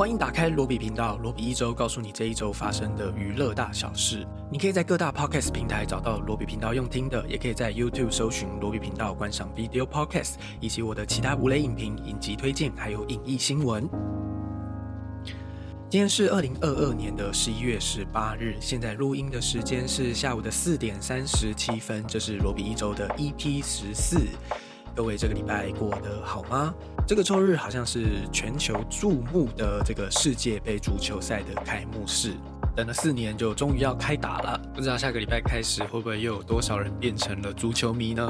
欢迎打开罗比频道，罗比一周告诉你这一周发生的娱乐大小事。你可以在各大 podcast 平台找到罗比频道用听的，也可以在 YouTube 搜寻罗比频道观赏 video podcast，以及我的其他无雷影评、影集推荐，还有影艺新闻。今天是二零二二年的十一月十八日，现在录音的时间是下午的四点三十七分，这是罗比一周的 EP 十四。各位这个礼拜过得好吗？这个周日好像是全球注目的这个世界杯足球赛的开幕式。等了四年，就终于要开打了。不知道下个礼拜开始会不会又有多少人变成了足球迷呢？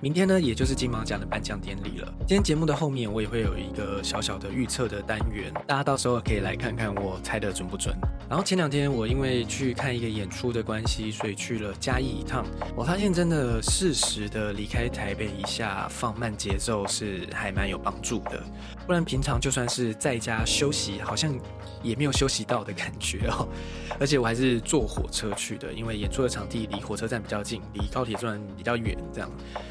明天呢，也就是金马奖的颁奖典礼了。今天节目的后面，我也会有一个小小的预测的单元，大家到时候可以来看看我猜的准不准。然后前两天我因为去看一个演出的关系，所以去了嘉义一趟。我发现真的适时的离开台北一下，放慢节奏是还蛮有帮助的。不然平常就算是在家休息，好像也没有休息到的感觉哦。而且我还是坐火车去的，因为演出的场地离火车站比较近，离高铁站比较远，这样，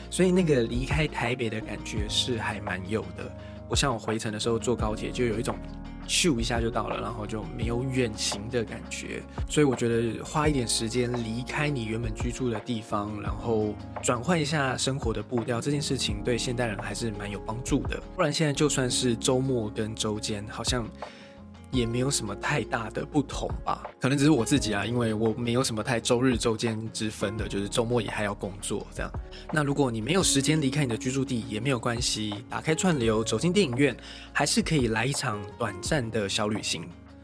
所以那个离开台北的感觉是还蛮有的。不像我回程的时候坐高铁，就有一种咻一下就到了，然后就没有远行的感觉。所以我觉得花一点时间离开你原本居住的地方，然后转换一下生活的步调，这件事情对现代人还是蛮有帮助的。不然现在就算是周末跟周间，好像。也没有什么太大的不同吧，可能只是我自己啊，因为我没有什么太周日周间之分的，就是周末也还要工作这样。那如果你没有时间离开你的居住地也没有关系，打开串流走进电影院，还是可以来一场短暂的小旅行。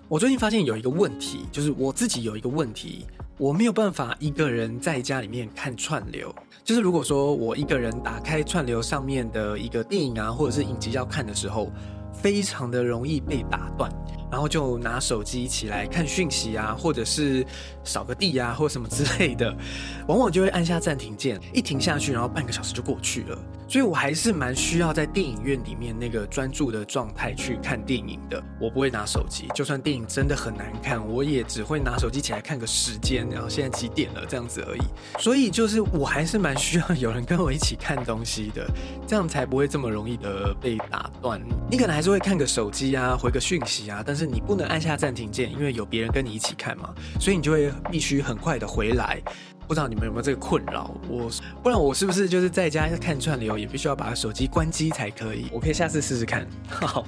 我最近发现有一个问题，就是我自己有一个问题，我没有办法一个人在家里面看串流。就是如果说我一个人打开串流上面的一个电影啊，或者是影集要看的时候，非常的容易被打断。然后就拿手机起来看讯息啊，或者是扫个地啊，或什么之类的，往往就会按下暂停键，一停下去，然后半个小时就过去了。所以我还是蛮需要在电影院里面那个专注的状态去看电影的。我不会拿手机，就算电影真的很难看，我也只会拿手机起来看个时间，然后现在几点了这样子而已。所以就是我还是蛮需要有人跟我一起看东西的，这样才不会这么容易的被打断。你可能还是会看个手机啊，回个讯息啊，但是你不能按下暂停键，因为有别人跟你一起看嘛，所以你就会必须很快的回来。不知道你们有没有这个困扰？我不然我是不是就是在家看串流也必须要把手机关机才可以？我可以下次试试看。好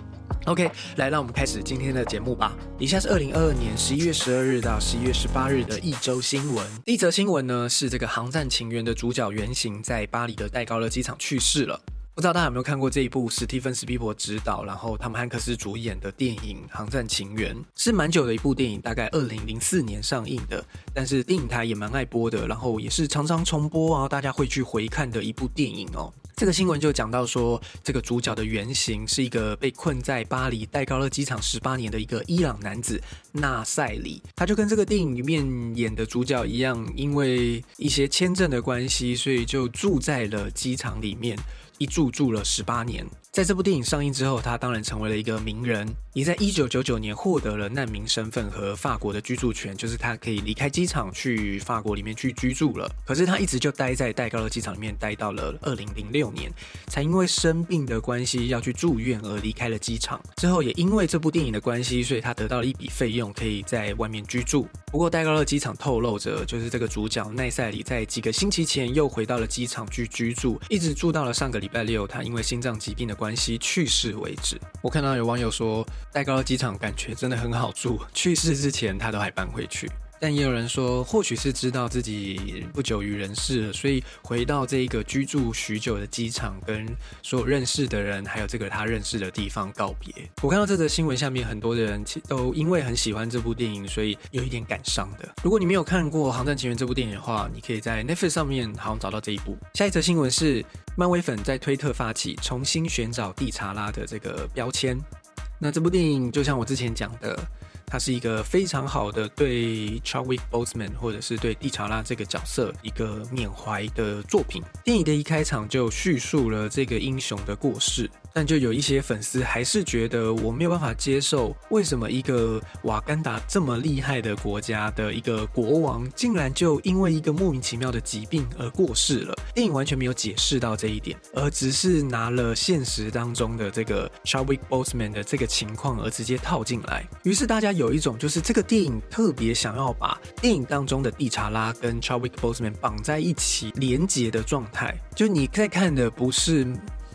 ，OK，来，让我们开始今天的节目吧。以下是二零二二年十一月十二日到十一月十八日的一周新闻。第一则新闻呢是这个《航站情缘》的主角原型在巴黎的戴高乐机场去世了。不知道大家有没有看过这一部史蒂芬斯皮伯执导，然后汤姆汉克斯主演的电影《航站情缘》，是蛮久的一部电影，大概二零零四年上映的。但是电影台也蛮爱播的，然后也是常常重播啊，大家会去回看的一部电影哦。这个新闻就讲到说，这个主角的原型是一个被困在巴黎戴高乐机场十八年的一个伊朗男子纳赛里，他就跟这个电影里面演的主角一样，因为一些签证的关系，所以就住在了机场里面。一住住了十八年。在这部电影上映之后，他当然成为了一个名人，也在一九九九年获得了难民身份和法国的居住权，就是他可以离开机场去法国里面去居住了。可是他一直就待在戴高乐机场里面，待到了二零零六年，才因为生病的关系要去住院而离开了机场。之后也因为这部电影的关系，所以他得到了一笔费用，可以在外面居住。不过戴高乐机场透露着，就是这个主角奈赛里在几个星期前又回到了机场去居住，一直住到了上个礼拜六，他因为心脏疾病的关。关系去世为止。我看到有网友说，戴高乐机场感觉真的很好住，去世之前他都还搬回去。但也有人说，或许是知道自己不久于人世了，所以回到这一个居住许久的机场，跟所有认识的人，还有这个他认识的地方告别。我看到这则新闻下面，很多的人都因为很喜欢这部电影，所以有一点感伤的。如果你没有看过《航站情缘》这部电影的话，你可以在 Netflix 上面好像找到这一部。下一则新闻是，漫威粉在推特发起重新寻找蒂查拉的这个标签。那这部电影就像我之前讲的。它是一个非常好的对 Chadwick Boseman 或者是对蒂查拉这个角色一个缅怀的作品。电影的一开场就叙述了这个英雄的过世，但就有一些粉丝还是觉得我没有办法接受，为什么一个瓦干达这么厉害的国家的一个国王，竟然就因为一个莫名其妙的疾病而过世了？电影完全没有解释到这一点，而只是拿了现实当中的这个 Chadwick Boseman 的这个情况而直接套进来。于是大家有有一种就是这个电影特别想要把电影当中的蒂查拉跟 Chadwick Boseman 绑在一起连结的状态，就你在看的不是。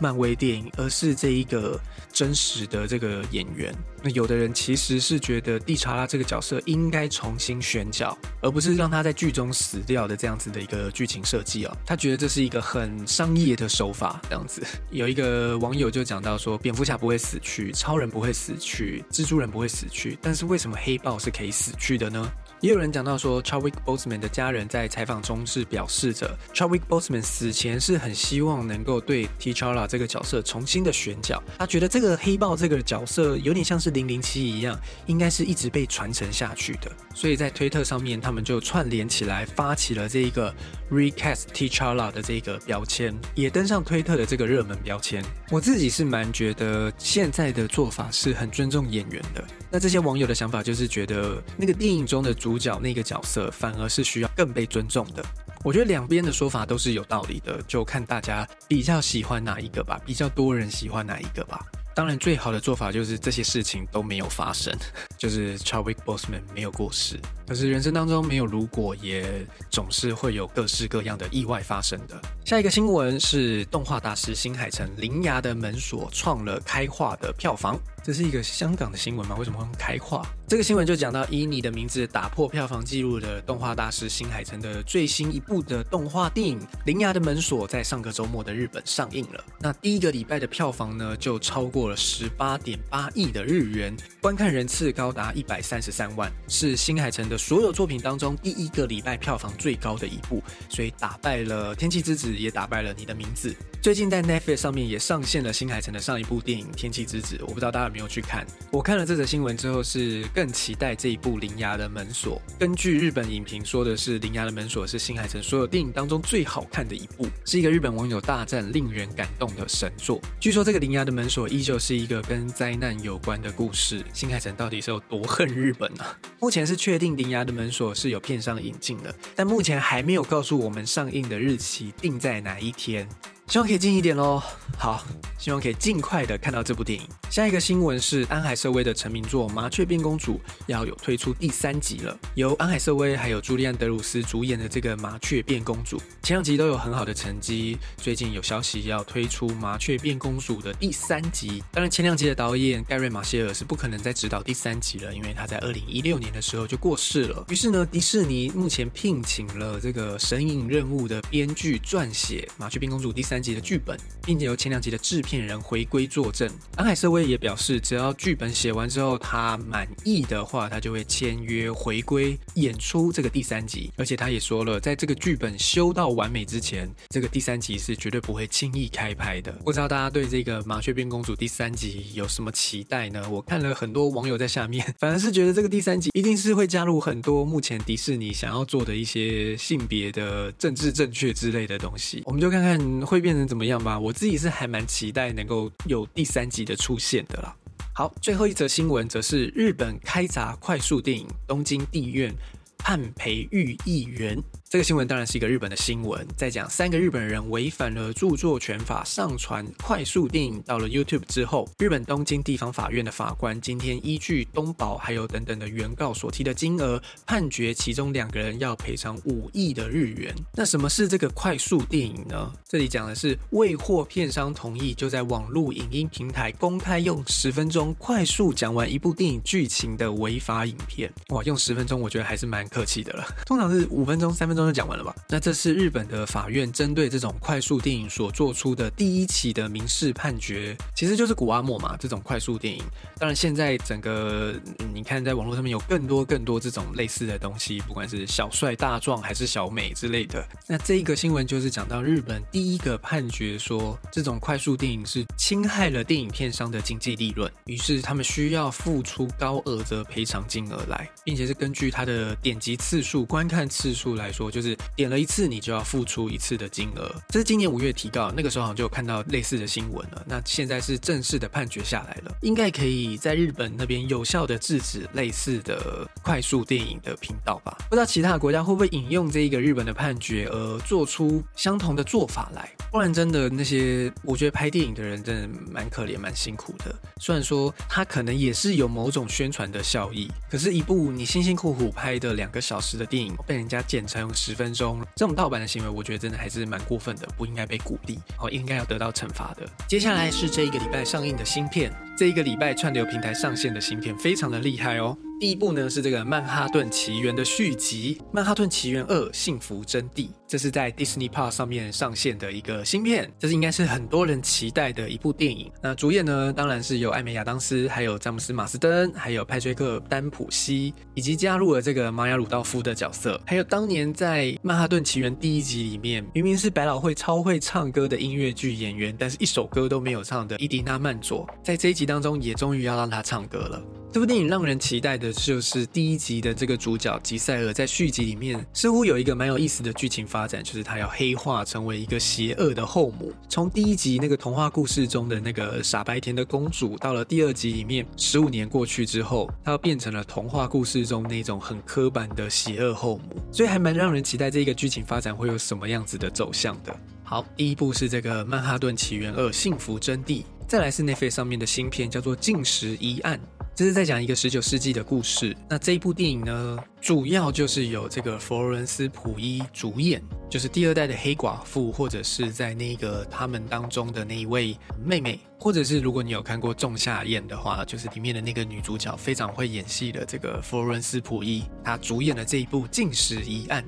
漫威电影，而是这一个真实的这个演员。那有的人其实是觉得蒂查拉这个角色应该重新选角，而不是让他在剧中死掉的这样子的一个剧情设计哦。他觉得这是一个很商业的手法，这样子。有一个网友就讲到说，蝙蝠侠不会死去，超人不会死去，蜘蛛人不会死去，但是为什么黑豹是可以死去的呢？也有人讲到说，Chadwick Boseman 的家人在采访中是表示着，Chadwick Boseman 死前是很希望能够对 T'Challa 这个角色重新的选角。他觉得这个黑豹这个角色有点像是零零七一样，应该是一直被传承下去的。所以在推特上面，他们就串联起来发起了这一个 Recast T'Challa 的这个标签，也登上推特的这个热门标签。我自己是蛮觉得现在的做法是很尊重演员的。那这些网友的想法就是觉得那个电影中的主角那个角色反而是需要更被尊重的。我觉得两边的说法都是有道理的，就看大家比较喜欢哪一个吧，比较多人喜欢哪一个吧。当然，最好的做法就是这些事情都没有发生，就是 Chadwick Boseman 没有过世。可是人生当中没有如果，也总是会有各式各样的意外发生的。下一个新闻是动画大师新海诚《铃芽的门锁》创了开画的票房。这是一个香港的新闻吗？为什么会开画？这个新闻就讲到以你的名字打破票房纪录的动画大师新海诚的最新一部的动画电影《铃芽的门锁》在上个周末的日本上映了。那第一个礼拜的票房呢，就超过了十八点八亿的日元，观看人次高达一百三十三万，是新海诚的所有作品当中第一个礼拜票房最高的一部，所以打败了《天气之子》，也打败了你的名字。最近在 Netflix 上面也上线了新海诚的上一部电影《天气之子》，我不知道大家有没有去看。我看了这则新闻之后，是更期待这一部《铃芽的门锁》。根据日本影评说的是，《铃芽的门锁》是新海诚所有电影当中最好看的一部，是一个日本网友大战令人感动的神作。据说这个《铃芽的门锁》依旧是一个跟灾难有关的故事。新海诚到底是有多恨日本呢？目前是确定《铃牙的门锁》是有片商引进的，但目前还没有告诉我们上映的日期定在哪一天。希望可以近一点喽。好，希望可以尽快的看到这部电影。下一个新闻是安海瑟薇的成名作《麻雀变公主》要有推出第三集了。由安海瑟薇还有朱利安德鲁斯主演的这个《麻雀变公主》，前两集都有很好的成绩。最近有消息要推出《麻雀变公主》的第三集。当然，前两集的导演盖瑞马歇尔是不可能再指导第三集了，因为他在二零一六年的时候就过世了。于是呢，迪士尼目前聘请了这个《神隐任务》的编剧撰写《麻雀变公主》第三。集的剧本，并且由前两集的制片人回归作证。安海瑟薇也表示，只要剧本写完之后他满意的话，他就会签约回归演出这个第三集。而且他也说了，在这个剧本修到完美之前，这个第三集是绝对不会轻易开拍的。不知道大家对这个《麻雀变公主》第三集有什么期待呢？我看了很多网友在下面，反而是觉得这个第三集一定是会加入很多目前迪士尼想要做的一些性别的政治正确之类的东西。我们就看看会变。成怎么样吧？我自己是还蛮期待能够有第三集的出现的啦。好，最后一则新闻则是日本开闸快速电影《东京地院》判培育议员。这个新闻当然是一个日本的新闻，在讲三个日本人违反了著作权法上传快速电影到了 YouTube 之后，日本东京地方法院的法官今天依据东宝还有等等的原告所提的金额，判决其中两个人要赔偿五亿的日元。那什么是这个快速电影呢？这里讲的是未获片商同意就在网络影音平台公开用十分钟快速讲完一部电影剧情的违法影片。哇，用十分钟我觉得还是蛮客气的了，通常是五分钟、三分钟。钟就讲完了吧？那这是日本的法院针对这种快速电影所做出的第一起的民事判决，其实就是古阿莫嘛。这种快速电影，当然现在整个你看在网络上面有更多更多这种类似的东西，不管是小帅大壮还是小美之类的。那这一个新闻就是讲到日本第一个判决说，这种快速电影是侵害了电影片商的经济利润，于是他们需要付出高额的赔偿金额来，并且是根据他的点击次数、观看次数来说，就是点了一次你就要付出一次的金额。这是今年五月提告，那个时候好像就有看到类似的新闻了。那现在是正式的判决下来了，应该可以在日本那边有效的制止类似的快速电影的频道吧？不知道其他国家会不会引用这一个日本的判决而做出相同的做法来？不然真的那些我觉得拍电影的人真的蛮可怜、蛮辛苦的。虽然说他可能也是有某种宣传的效益，可是，一部你辛辛苦苦拍的两个小时的电影被人家剪成十分钟，这种盗版的行为，我觉得真的还是蛮过分的，不应该被鼓励，哦，应该要得到惩罚的。接下来是这一个礼拜上映的新片，这一个礼拜串流平台上线的新片非常的厉害哦。第一部呢是这个《曼哈顿奇缘》的续集，《曼哈顿奇缘二：幸福真谛》，这是在 Disney p a r s 上面上线的一个新片，这是应该是很多人期待的一部电影。那主演呢，当然是有艾美亚当斯，还有詹姆斯马斯登，还有派崔克丹普西，以及加入了这个玛雅鲁道夫的角色，还有当年在《曼哈顿奇缘》第一集里面，明明是百老汇超会唱歌的音乐剧演员，但是一首歌都没有唱的伊迪娜曼佐，在这一集当中也终于要让他唱歌了。这部电影让人期待的就是第一集的这个主角吉赛尔在续集里面似乎有一个蛮有意思的剧情发展，就是他要黑化成为一个邪恶的后母。从第一集那个童话故事中的那个傻白甜的公主，到了第二集里面，十五年过去之后，她变成了童话故事中那种很刻板的邪恶后母。所以还蛮让人期待这个剧情发展会有什么样子的走向的。好，第一部是这个《曼哈顿奇缘二：幸福真谛》，再来是 Nefit 上面的新片，叫做《禁食疑案》。这是在讲一个十九世纪的故事。那这一部电影呢，主要就是有这个佛罗伦斯普伊主演，就是第二代的黑寡妇，或者是在那个他们当中的那一位妹妹，或者是如果你有看过《仲夏夜》的话，就是里面的那个女主角非常会演戏的这个佛罗伦斯普伊，她主演了这一部《禁食疑案》。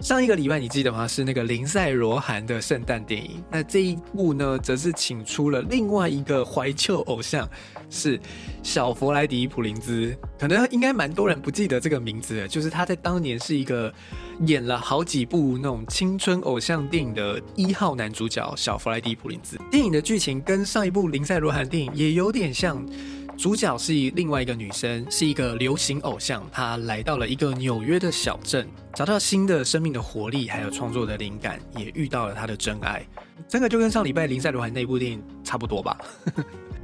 上一个礼拜你记得吗？是那个林赛罗韩的圣诞电影。那这一部呢，则是请出了另外一个怀旧偶像，是小弗莱迪普林兹。可能应该蛮多人不记得这个名字，就是他在当年是一个演了好几部那种青春偶像电影的一号男主角小弗莱迪普林兹。电影的剧情跟上一部林赛罗韩电影也有点像。主角是另外一个女生，是一个流行偶像。她来到了一个纽约的小镇，找到新的生命的活力，还有创作的灵感，也遇到了她的真爱。真的就跟上礼拜林赛罗韩那部电影差不多吧？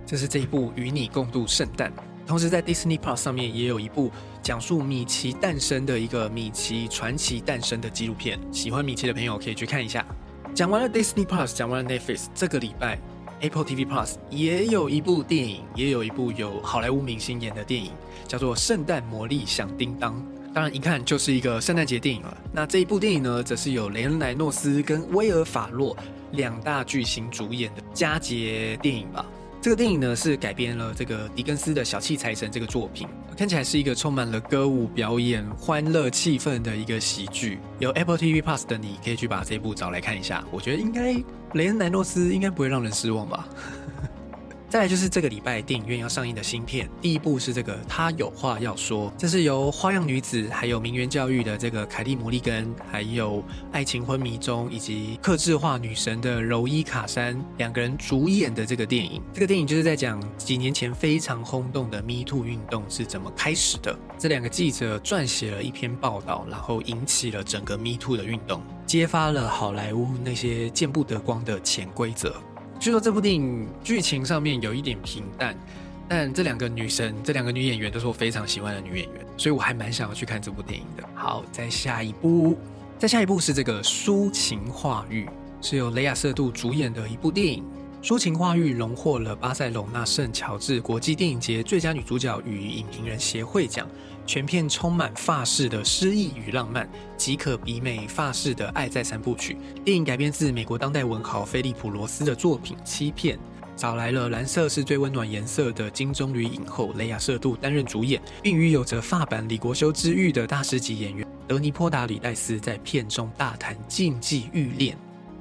这是这一部《与你共度圣诞》。同时在 Disney Plus 上面也有一部讲述米奇诞生的一个米奇传奇诞生的纪录片。喜欢米奇的朋友可以去看一下。讲完了 Disney Plus，讲完了 Netflix，这个礼拜。Apple TV Plus 也有一部电影，也有一部有好莱坞明星演的电影，叫做《圣诞魔力响叮当》。当然，一看就是一个圣诞节电影了。那这一部电影呢，则是有雷恩·莱诺斯跟威尔·法洛两大巨星主演的佳节电影吧。这个电影呢是改编了这个狄更斯的《小气财神》这个作品，看起来是一个充满了歌舞表演、欢乐气氛的一个喜剧。有 Apple TV Plus 的你可以去把这部找来看一下，我觉得应该雷恩·莱诺斯应该不会让人失望吧。再来就是这个礼拜电影院要上映的新片，第一部是这个他有话要说，这是由花样女子还有名媛教育的这个凯蒂·摩利根，还有爱情昏迷中以及克制化女神的柔伊·卡珊两个人主演的这个电影。这个电影就是在讲几年前非常轰动的 Me Too 运动是怎么开始的。这两个记者撰写了一篇报道，然后引起了整个 Me Too 的运动，揭发了好莱坞那些见不得光的潜规则。据说这部电影剧情上面有一点平淡，但这两个女生，这两个女演员都是我非常喜欢的女演员，所以我还蛮想要去看这部电影的。好，再下一部，再下一部是这个《抒情化欲》，是由雷亚瑟杜主演的一部电影。《抒情化欲》荣获了巴塞隆纳圣乔治国际电影节最佳女主角与影评人协会奖。全片充满法式的诗意与浪漫，即可媲美法式的爱在三部曲。电影改编自美国当代文豪菲利普罗斯的作品《欺骗》。找来了《蓝色是最温暖颜色》的金棕榈影后雷亚瑟杜担任主演，并与有着发版李国修之誉的大师级演员德尼波达里戴斯在片中大谈禁忌欲恋。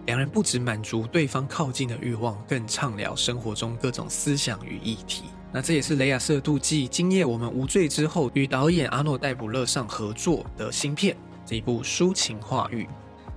两人不止满足对方靠近的欲望，更畅聊生活中各种思想与议题。那这也是雷亚瑟杜记《今夜我们无罪》之后，与导演阿诺戴普勒上合作的新片，这一部抒情化欲。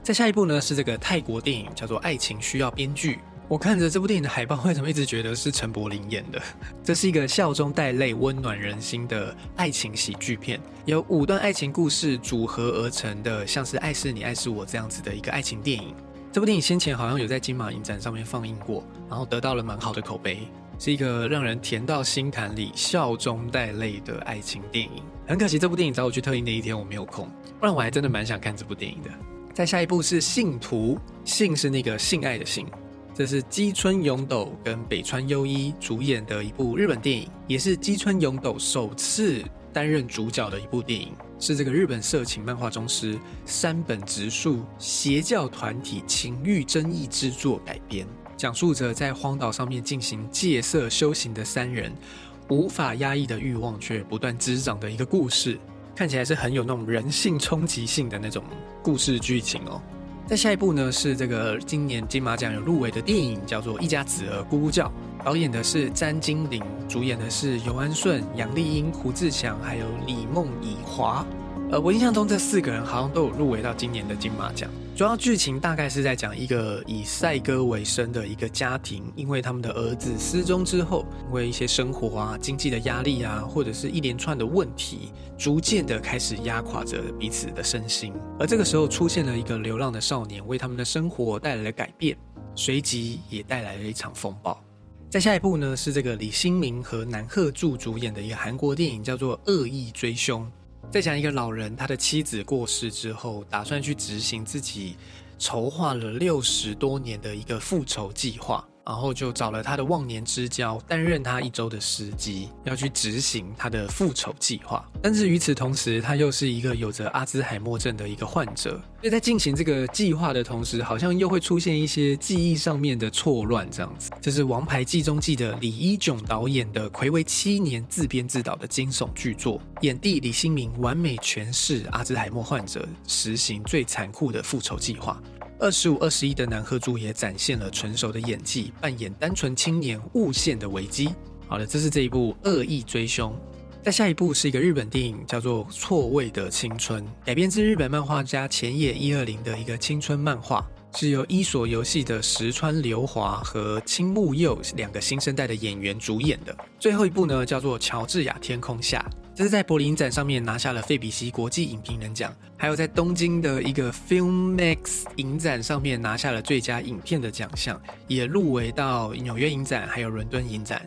再下一部呢，是这个泰国电影，叫做《爱情需要编剧》。我看着这部电影的海报，为什么一直觉得是陈柏霖演的？这是一个笑中带泪、温暖人心的爱情喜剧片，由五段爱情故事组合而成的，像是《爱是你，爱是我》这样子的一个爱情电影。这部电影先前好像有在金马影展上面放映过，然后得到了蛮好的口碑，是一个让人甜到心坎里、笑中带泪的爱情电影。很可惜，这部电影找我去特映那一天我没有空，不然我还真的蛮想看这部电影的。再下一部是《信徒》，信是那个性爱的信。这是基村勇斗跟北川优一主演的一部日本电影，也是基村勇斗首次担任主角的一部电影，是这个日本色情漫画宗师山本直树邪教团体情欲争议之作改编，讲述着在荒岛上面进行戒色修行的三人无法压抑的欲望却不断滋长的一个故事，看起来是很有那种人性冲击性的那种故事剧情哦。再下一部呢是这个今年金马奖有入围的电影，叫做《一家子儿咕咕叫》，导演的是詹金玲，主演的是尤安顺、杨丽英、胡志强，还有李梦以华。呃，我印象中这四个人好像都有入围到今年的金马奖。主要剧情大概是在讲一个以赛鸽为生的一个家庭，因为他们的儿子失踪之后，因为一些生活啊、经济的压力啊，或者是一连串的问题，逐渐的开始压垮着彼此的身心。而这个时候出现了一个流浪的少年，为他们的生活带来了改变，随即也带来了一场风暴。再下一部呢，是这个李新民和南鹤柱主演的一个韩国电影，叫做《恶意追凶》。在讲一个老人，他的妻子过世之后，打算去执行自己筹划了六十多年的一个复仇计划。然后就找了他的忘年之交担任他一周的司机，要去执行他的复仇计划。但是与此同时，他又是一个有着阿兹海默症的一个患者，所以在进行这个计划的同时，好像又会出现一些记忆上面的错乱。这样子，这是《王牌计中记》的李一炯导演的魁违七年自编自导的惊悚巨作，演帝李新民完美诠释阿兹海默患者实行最残酷的复仇计划。二十五、二十一的南赫珠也展现了成熟的演技，扮演单纯青年误陷的危机。好了，这是这一部《恶意追凶》。再下一部是一个日本电影，叫做《错位的青春》，改编自日本漫画家前野一二零的一个青春漫画，是由伊索游戏的石川流华和青木佑两个新生代的演员主演的。最后一部呢，叫做《乔治亚天空下》。这是在柏林影展上面拿下了费比西国际影评人奖，还有在东京的一个 Filmmax 影展上面拿下了最佳影片的奖项，也入围到纽约影展还有伦敦影展。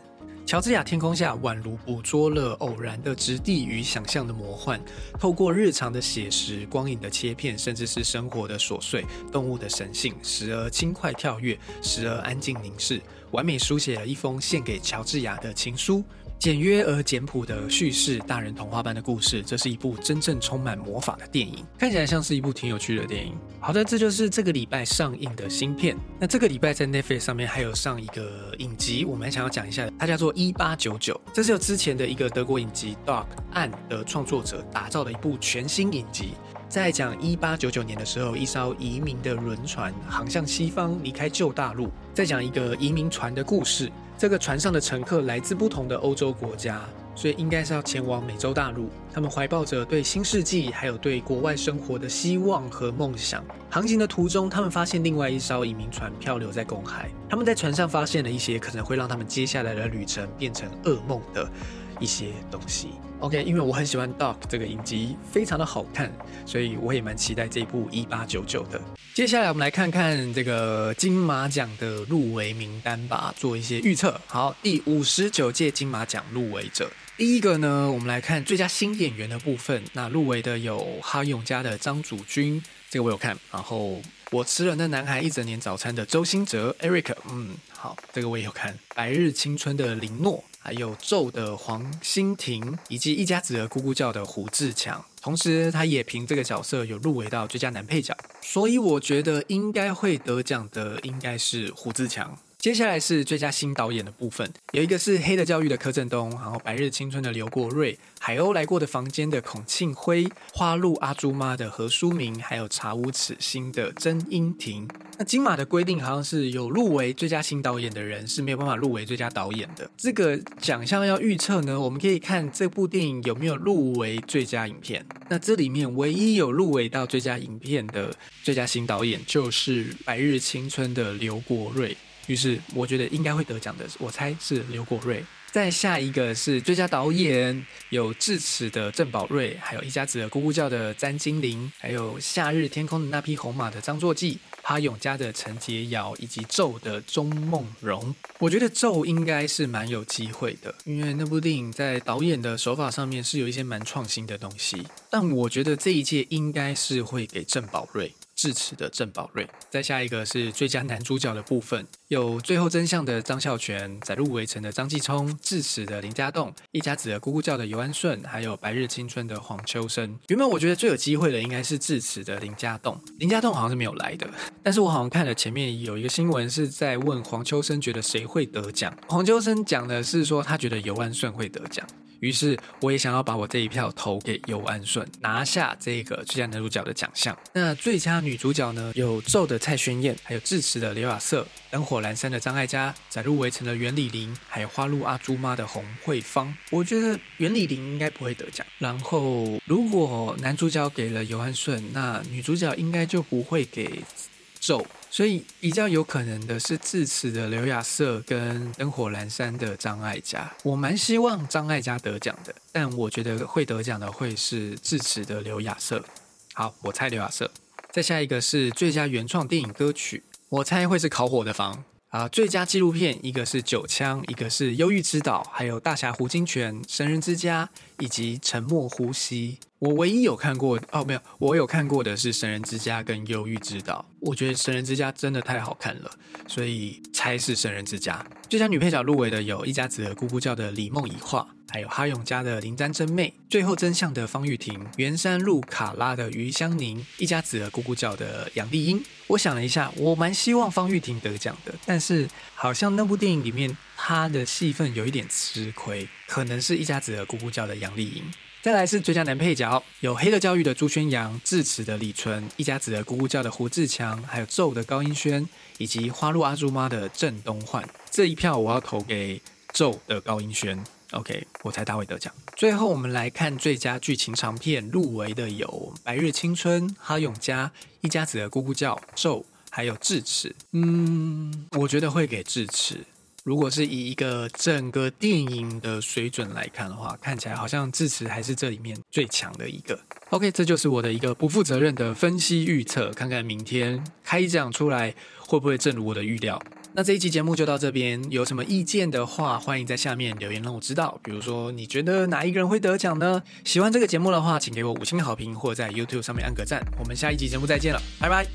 乔治亚天空下宛如捕捉了偶然的质地与想象的魔幻，透过日常的写实、光影的切片，甚至是生活的琐碎、动物的神性，时而轻快跳跃，时而安静凝视，完美书写了一封献给乔治亚的情书。简约而简朴的叙事，大人童话般的故事，这是一部真正充满魔法的电影，看起来像是一部挺有趣的电影。好的，这就是这个礼拜上映的新片。那这个礼拜在 Netflix 上面还有上一个影集，我们想要讲一下，它叫做《一八九九》，这是由之前的一个德国影集《Dark 暗》的创作者打造的一部全新影集，在讲一八九九年的时候，一艘移民的轮船航向西方，离开旧大陆，在讲一个移民船的故事。这个船上的乘客来自不同的欧洲国家，所以应该是要前往美洲大陆。他们怀抱着对新世纪还有对国外生活的希望和梦想。航行的途中，他们发现另外一艘移民船漂流在公海。他们在船上发现了一些可能会让他们接下来的旅程变成噩梦的一些东西。OK，因为我很喜欢《Doc》这个影集，非常的好看，所以我也蛮期待这一部一八九九的。接下来我们来看看这个金马奖的入围名单吧，做一些预测。好，第五十九届金马奖入围者，第一个呢，我们来看最佳新演员的部分。那入围的有《哈永家》的张祖君，这个我有看。然后我吃了那男孩一整年早餐的周兴哲，Eric，嗯，好，这个我也有看。《白日青春》的林诺。还有咒的黄心婷，以及一家子儿咕咕叫的胡志强，同时他也凭这个角色有入围到最佳男配角，所以我觉得应该会得奖的应该是胡志强。接下来是最佳新导演的部分，有一个是《黑的教育》的柯震东，然后《白日青春》的刘国瑞，《海鸥来过的房间》的孔庆辉，《花路阿朱妈》的何书明，还有《查无此心》的曾荫庭。那金马的规定好像是有入围最佳新导演的人是没有办法入围最佳导演的。这个奖项要预测呢，我们可以看这部电影有没有入围最佳影片。那这里面唯一有入围到最佳影片的最佳新导演就是《白日青春》的刘国瑞。于是我觉得应该会得奖的，我猜是刘国瑞。再下一个是最佳导演，有智齿的郑宝瑞，还有一家子的咕咕叫的詹金玲，还有夏日天空的那匹红马的张作骥，哈永家的陈洁瑶，以及咒的钟梦荣。我觉得咒应该是蛮有机会的，因为那部电影在导演的手法上面是有一些蛮创新的东西。但我觉得这一届应该是会给郑宝瑞。智齿的郑宝瑞，再下一个是最佳男主角的部分，有《最后真相》的张孝全，《载入围城》的张继聪，智齿的林家栋，一家子的咕咕叫的尤安顺，还有《白日青春》的黄秋生。原本我觉得最有机会的应该是智齿的林家栋，林家栋好像是没有来的，但是我好像看了前面有一个新闻是在问黄秋生觉得谁会得奖，黄秋生讲的是说他觉得尤安顺会得奖。于是我也想要把我这一票投给尤安顺，拿下这个最佳男主角的奖项。那最佳女主角呢？有咒的蔡宣燕，还有智齿的刘雅瑟，灯火阑珊的张艾嘉，载入围城的袁李玲，还有花路阿朱妈的洪慧芳。我觉得袁李玲应该不会得奖。然后如果男主角给了尤安顺，那女主角应该就不会给咒。所以比较有可能的是智齿的刘亚瑟跟灯火阑珊的张艾嘉，我蛮希望张艾嘉得奖的，但我觉得会得奖的会是智齿的刘亚瑟。好，我猜刘亚瑟。再下一个是最佳原创电影歌曲，我猜会是烤火的房。啊，最佳纪录片一个是九枪，一个是忧郁之岛，还有大侠胡金铨、神人之家以及沉默呼吸。我唯一有看过哦，没有，我有看过的是神人之家跟忧郁之岛。我觉得神人之家真的太好看了，所以猜是神人之家。最佳女配角入围的有一家子的咕咕叫的李梦怡画。还有哈永家的林丹真妹，最后真相的方玉婷，圆山路卡拉的余香凝，一家子的咕咕叫的杨丽英。我想了一下，我蛮希望方玉婷得奖的，但是好像那部电影里面她的戏份有一点吃亏，可能是一家子的咕咕叫的杨丽英。再来是最佳男配角，有黑的教育的朱宣阳，智齿的李纯，一家子的咕咕叫的胡志强，还有咒的高音轩，以及花路阿朱妈的郑东焕。这一票我要投给咒的高音轩。OK，我猜他会得奖。最后，我们来看最佳剧情长片入围的有《白日青春》、哈永家、一家子的咕咕叫、咒，还有智齿。嗯，我觉得会给智齿。如果是以一个整个电影的水准来看的话，看起来好像智齿还是这里面最强的一个。OK，这就是我的一个不负责任的分析预测，看看明天开奖出来会不会正如我的预料。那这一期节目就到这边，有什么意见的话，欢迎在下面留言让我知道。比如说，你觉得哪一个人会得奖呢？喜欢这个节目的话，请给我五星好评，或在 YouTube 上面按个赞。我们下一集节目再见了，拜拜。